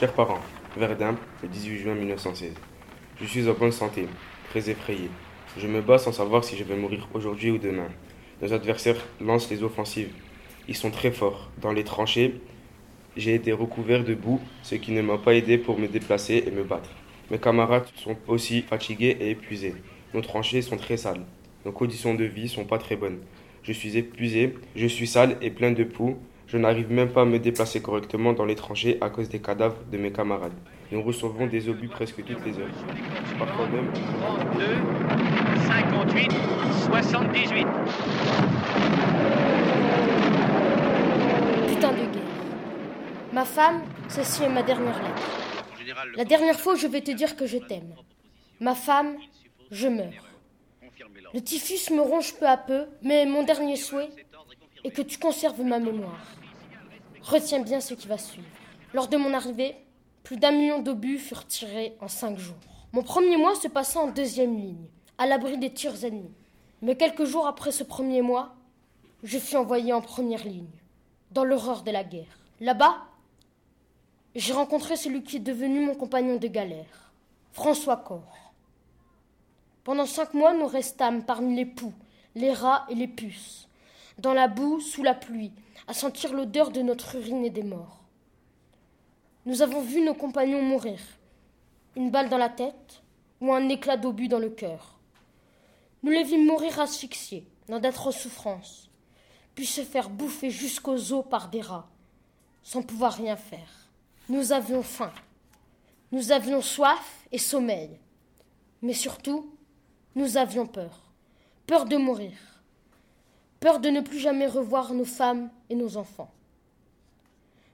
Chers parents, Verdun, le 18 juin 1916. Je suis en bonne santé, très effrayé. Je me bats sans savoir si je vais mourir aujourd'hui ou demain. Nos adversaires lancent les offensives. Ils sont très forts. Dans les tranchées, j'ai été recouvert de boue, ce qui ne m'a pas aidé pour me déplacer et me battre. Mes camarades sont aussi fatigués et épuisés. Nos tranchées sont très sales. Nos conditions de vie sont pas très bonnes. Je suis épuisé, je suis sale et plein de poux. Je n'arrive même pas à me déplacer correctement dans les tranchées à cause des cadavres de mes camarades. Nous recevons des obus presque toutes les heures. Parfois même. 32, 58, 78. Putain de guerre. Ma femme, ceci est ma dernière lettre. La dernière fois, je vais te dire que je t'aime. Ma femme, je meurs. Le typhus me ronge peu à peu, mais mon dernier souhait est que tu conserves ma mémoire. Retiens bien ce qui va suivre. Lors de mon arrivée, plus d'un million d'obus furent tirés en cinq jours. Mon premier mois se passa en deuxième ligne, à l'abri des tirs ennemis. Mais quelques jours après ce premier mois, je fus envoyé en première ligne, dans l'horreur de la guerre. Là-bas, j'ai rencontré celui qui est devenu mon compagnon de galère, François Corr. Pendant cinq mois, nous restâmes parmi les poux, les rats et les puces, dans la boue, sous la pluie, à sentir l'odeur de notre urine et des morts. Nous avons vu nos compagnons mourir, une balle dans la tête ou un éclat d'obus dans le cœur. Nous les vîmes mourir asphyxiés, dans d'atroces souffrances, puis se faire bouffer jusqu'aux os par des rats, sans pouvoir rien faire. Nous avions faim, nous avions soif et sommeil, mais surtout, nous avions peur, peur de mourir, peur de ne plus jamais revoir nos femmes et nos enfants.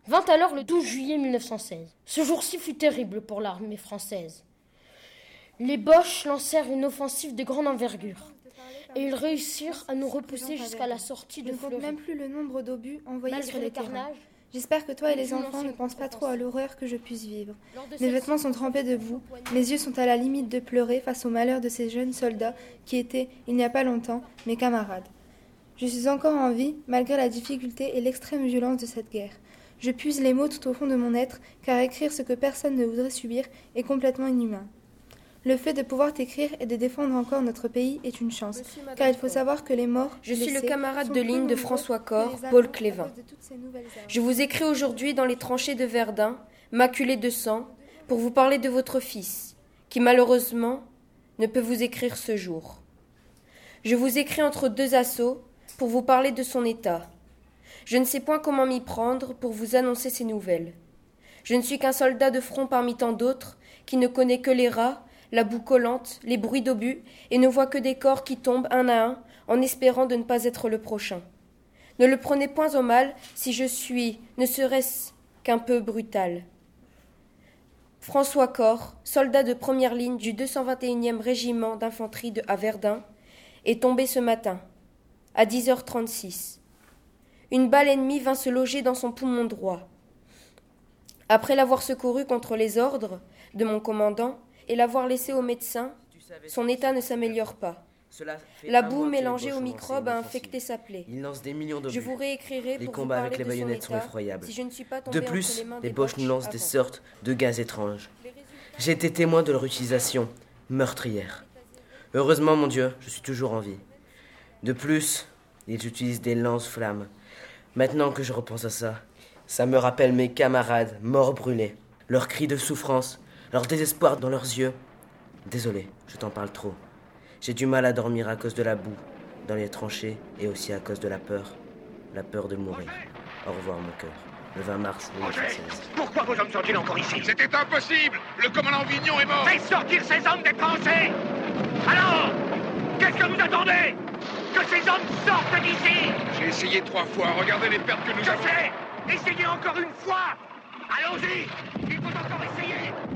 Vint alors le 12 juillet 1916. Ce jour-ci fut terrible pour l'armée française. Les Boches lancèrent une offensive de grande envergure et ils réussirent à nous repousser jusqu'à la sortie Je de ne compte Fleury. même plus le nombre d'obus envoyés Malgré sur le carnage, J'espère que toi et les enfants ne pensent pas trop à l'horreur que je puisse vivre. Mes vêtements sont trempés de boue, mes yeux sont à la limite de pleurer face au malheur de ces jeunes soldats qui étaient, il n'y a pas longtemps, mes camarades. Je suis encore en vie, malgré la difficulté et l'extrême violence de cette guerre. Je puise les mots tout au fond de mon être, car écrire ce que personne ne voudrait subir est complètement inhumain. Le fait de pouvoir t'écrire et de défendre encore notre pays est une chance, car il faut savoir que les morts. Je suis le camarade de ligne de François Corr, Paul Clévin. Je vous écris aujourd'hui dans les tranchées de Verdun, maculées de sang, pour vous parler de votre fils, qui malheureusement ne peut vous écrire ce jour. Je vous écris entre deux assauts pour vous parler de son état. Je ne sais point comment m'y prendre pour vous annoncer ces nouvelles. Je ne suis qu'un soldat de front parmi tant d'autres, qui ne connaît que les rats, la boue collante, les bruits d'obus, et ne voit que des corps qui tombent un à un, en espérant de ne pas être le prochain. Ne le prenez point au mal si je suis, ne serait-ce qu'un peu brutal. François Corr, soldat de première ligne du 221e régiment d'infanterie de à est tombé ce matin, à 10h36. Une balle ennemie vint se loger dans son poumon droit. Après l'avoir secouru contre les ordres de mon commandant et l'avoir laissé au médecin, son état ne s'améliore pas. La boue mélangée Boches au ont microbe lancé a infecté sa plaie. Des millions de Je vous réécrirai Les pour combats vous avec les baïonnettes sont effroyables. Si je ne suis pas De plus, les Boches nous lancent avant. des sortes de gaz étranges. J'ai été témoin de leur utilisation meurtrière. Heureusement, mon Dieu, je suis toujours en vie. De plus, ils utilisent des lance-flammes. Maintenant que je repense à ça, ça me rappelle mes camarades morts brûlés, leurs cris de souffrance, leur désespoir dans leurs yeux. Désolé, je t'en parle trop. J'ai du mal à dormir à cause de la boue, dans les tranchées et aussi à cause de la peur. La peur de mourir. Au revoir, mon cœur. Le 20 mars 1916. Pourquoi vos hommes sont-ils encore ici? C'était impossible Le commandant Vignon est mort Faites sortir ces hommes des tranchées Alors Qu'est-ce que vous attendez? que ces hommes sortent d'ici. J'ai essayé trois fois, regardez les pertes que nous Je sais. Essayez encore une fois. Allons-y. Il faut encore essayer.